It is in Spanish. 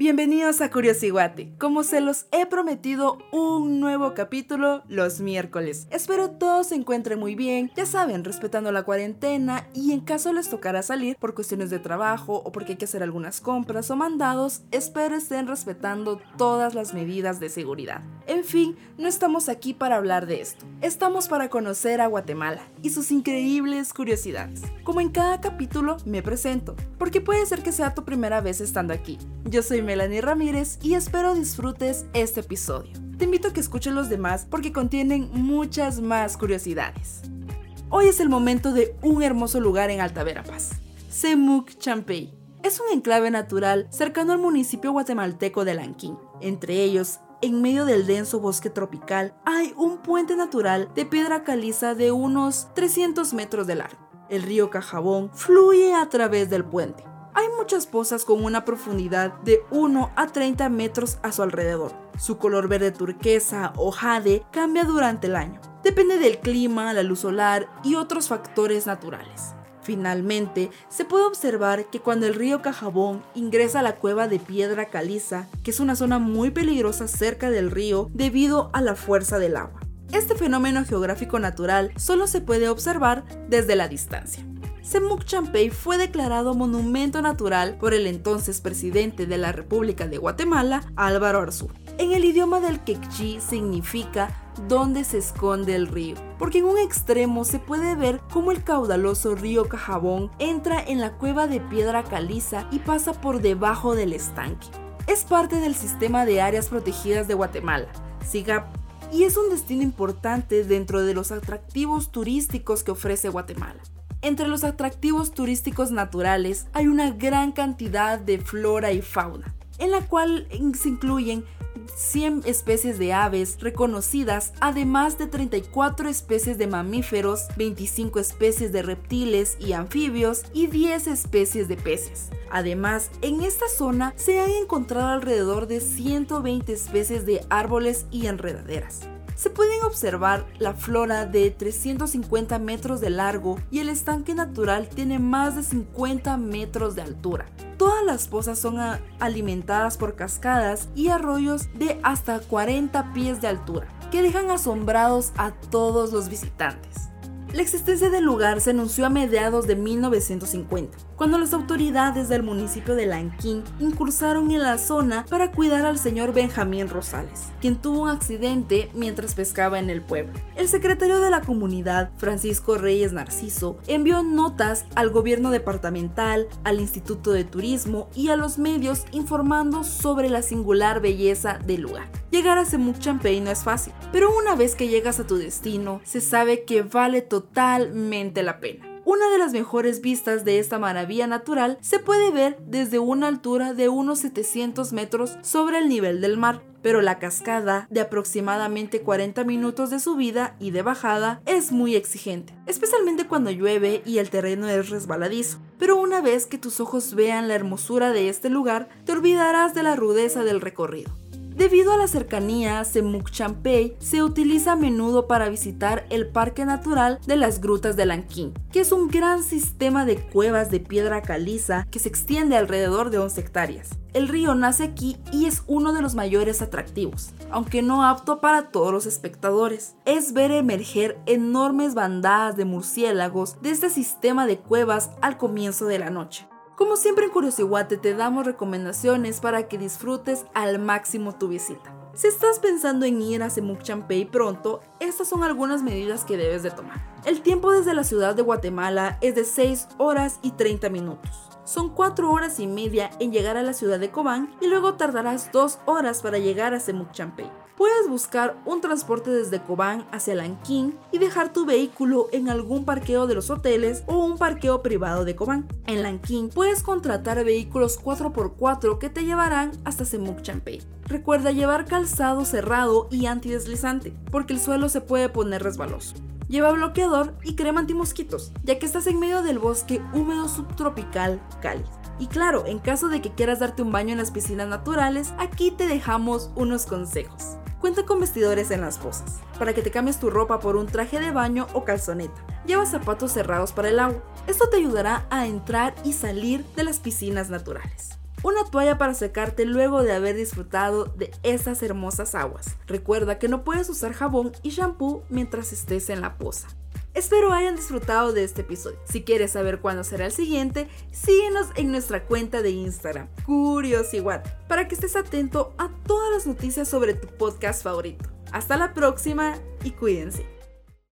Bienvenidos a Curiosiguate. Como se los he prometido, un nuevo capítulo los miércoles. Espero todos se encuentren muy bien, ya saben, respetando la cuarentena y en caso les tocara salir por cuestiones de trabajo o porque hay que hacer algunas compras o mandados, espero estén respetando todas las medidas de seguridad. En fin, no estamos aquí para hablar de esto. Estamos para conocer a Guatemala y sus increíbles curiosidades. Como en cada capítulo, me presento, porque puede ser que sea tu primera vez estando aquí. Yo soy Melanie Ramírez y espero disfrutes este episodio. Te invito a que escuchen los demás porque contienen muchas más curiosidades. Hoy es el momento de un hermoso lugar en Alta Verapaz, Semuc Champey. Es un enclave natural cercano al municipio guatemalteco de Lanquín. Entre ellos, en medio del denso bosque tropical, hay un puente natural de piedra caliza de unos 300 metros de largo. El río Cajabón fluye a través del puente hay muchas pozas con una profundidad de 1 a 30 metros a su alrededor. Su color verde turquesa o jade cambia durante el año. Depende del clima, la luz solar y otros factores naturales. Finalmente, se puede observar que cuando el río Cajabón ingresa a la cueva de piedra caliza, que es una zona muy peligrosa cerca del río debido a la fuerza del agua. Este fenómeno geográfico natural solo se puede observar desde la distancia. Semuc Champey fue declarado monumento natural por el entonces presidente de la República de Guatemala, Álvaro Arzú. En el idioma del quechí significa donde se esconde el río, porque en un extremo se puede ver cómo el caudaloso río Cajabón entra en la cueva de piedra caliza y pasa por debajo del estanque. Es parte del sistema de áreas protegidas de Guatemala, SIGAP, y es un destino importante dentro de los atractivos turísticos que ofrece Guatemala. Entre los atractivos turísticos naturales hay una gran cantidad de flora y fauna, en la cual se incluyen 100 especies de aves reconocidas, además de 34 especies de mamíferos, 25 especies de reptiles y anfibios y 10 especies de peces. Además, en esta zona se han encontrado alrededor de 120 especies de árboles y enredaderas se pueden observar la flora de 350 metros de largo y el estanque natural tiene más de 50 metros de altura. Todas las pozas son alimentadas por cascadas y arroyos de hasta 40 pies de altura, que dejan asombrados a todos los visitantes. La existencia del lugar se anunció a mediados de 1950, cuando las autoridades del municipio de Lanquín incursaron en la zona para cuidar al señor Benjamín Rosales, quien tuvo un accidente mientras pescaba en el pueblo. El secretario de la comunidad, Francisco Reyes Narciso, envió notas al gobierno departamental, al Instituto de Turismo y a los medios informando sobre la singular belleza del lugar. Llegar a Semuc Champey no es fácil, pero una vez que llegas a tu destino, se sabe que vale totalmente la pena. Una de las mejores vistas de esta maravilla natural se puede ver desde una altura de unos 700 metros sobre el nivel del mar, pero la cascada, de aproximadamente 40 minutos de subida y de bajada, es muy exigente, especialmente cuando llueve y el terreno es resbaladizo. Pero una vez que tus ojos vean la hermosura de este lugar, te olvidarás de la rudeza del recorrido. Debido a la cercanía, Semuc Champey se utiliza a menudo para visitar el Parque Natural de las Grutas de Lanquín, que es un gran sistema de cuevas de piedra caliza que se extiende alrededor de 11 hectáreas. El río nace aquí y es uno de los mayores atractivos, aunque no apto para todos los espectadores. Es ver emerger enormes bandadas de murciélagos de este sistema de cuevas al comienzo de la noche. Como siempre en Curiosiguate te damos recomendaciones para que disfrutes al máximo tu visita. Si estás pensando en ir a Semuc Champey pronto, estas son algunas medidas que debes de tomar. El tiempo desde la ciudad de Guatemala es de 6 horas y 30 minutos. Son 4 horas y media en llegar a la ciudad de Cobán y luego tardarás 2 horas para llegar a Semuc Champey. Puedes buscar un transporte desde Cobán hacia Lanquín y dejar tu vehículo en algún parqueo de los hoteles o un parqueo privado de Cobán. En Lanquín puedes contratar vehículos 4x4 que te llevarán hasta Semuc Champey. Recuerda llevar calzado cerrado y antideslizante, porque el suelo se puede poner resbaloso. Lleva bloqueador y crema antimosquitos, ya que estás en medio del bosque húmedo subtropical cálido. Y claro, en caso de que quieras darte un baño en las piscinas naturales, aquí te dejamos unos consejos. Cuenta con vestidores en las pozas, para que te cambies tu ropa por un traje de baño o calzoneta. Lleva zapatos cerrados para el agua. Esto te ayudará a entrar y salir de las piscinas naturales. una toalla para secarte luego de haber disfrutado de esas hermosas aguas. Recuerda que no puedes usar jabón y shampoo mientras estés en la poza. Espero hayan disfrutado de este episodio. Si quieres saber cuándo será el siguiente, síguenos en nuestra cuenta de Instagram, Curiosiguat, para que estés atento a todas las noticias sobre tu podcast favorito. Hasta la próxima y cuídense.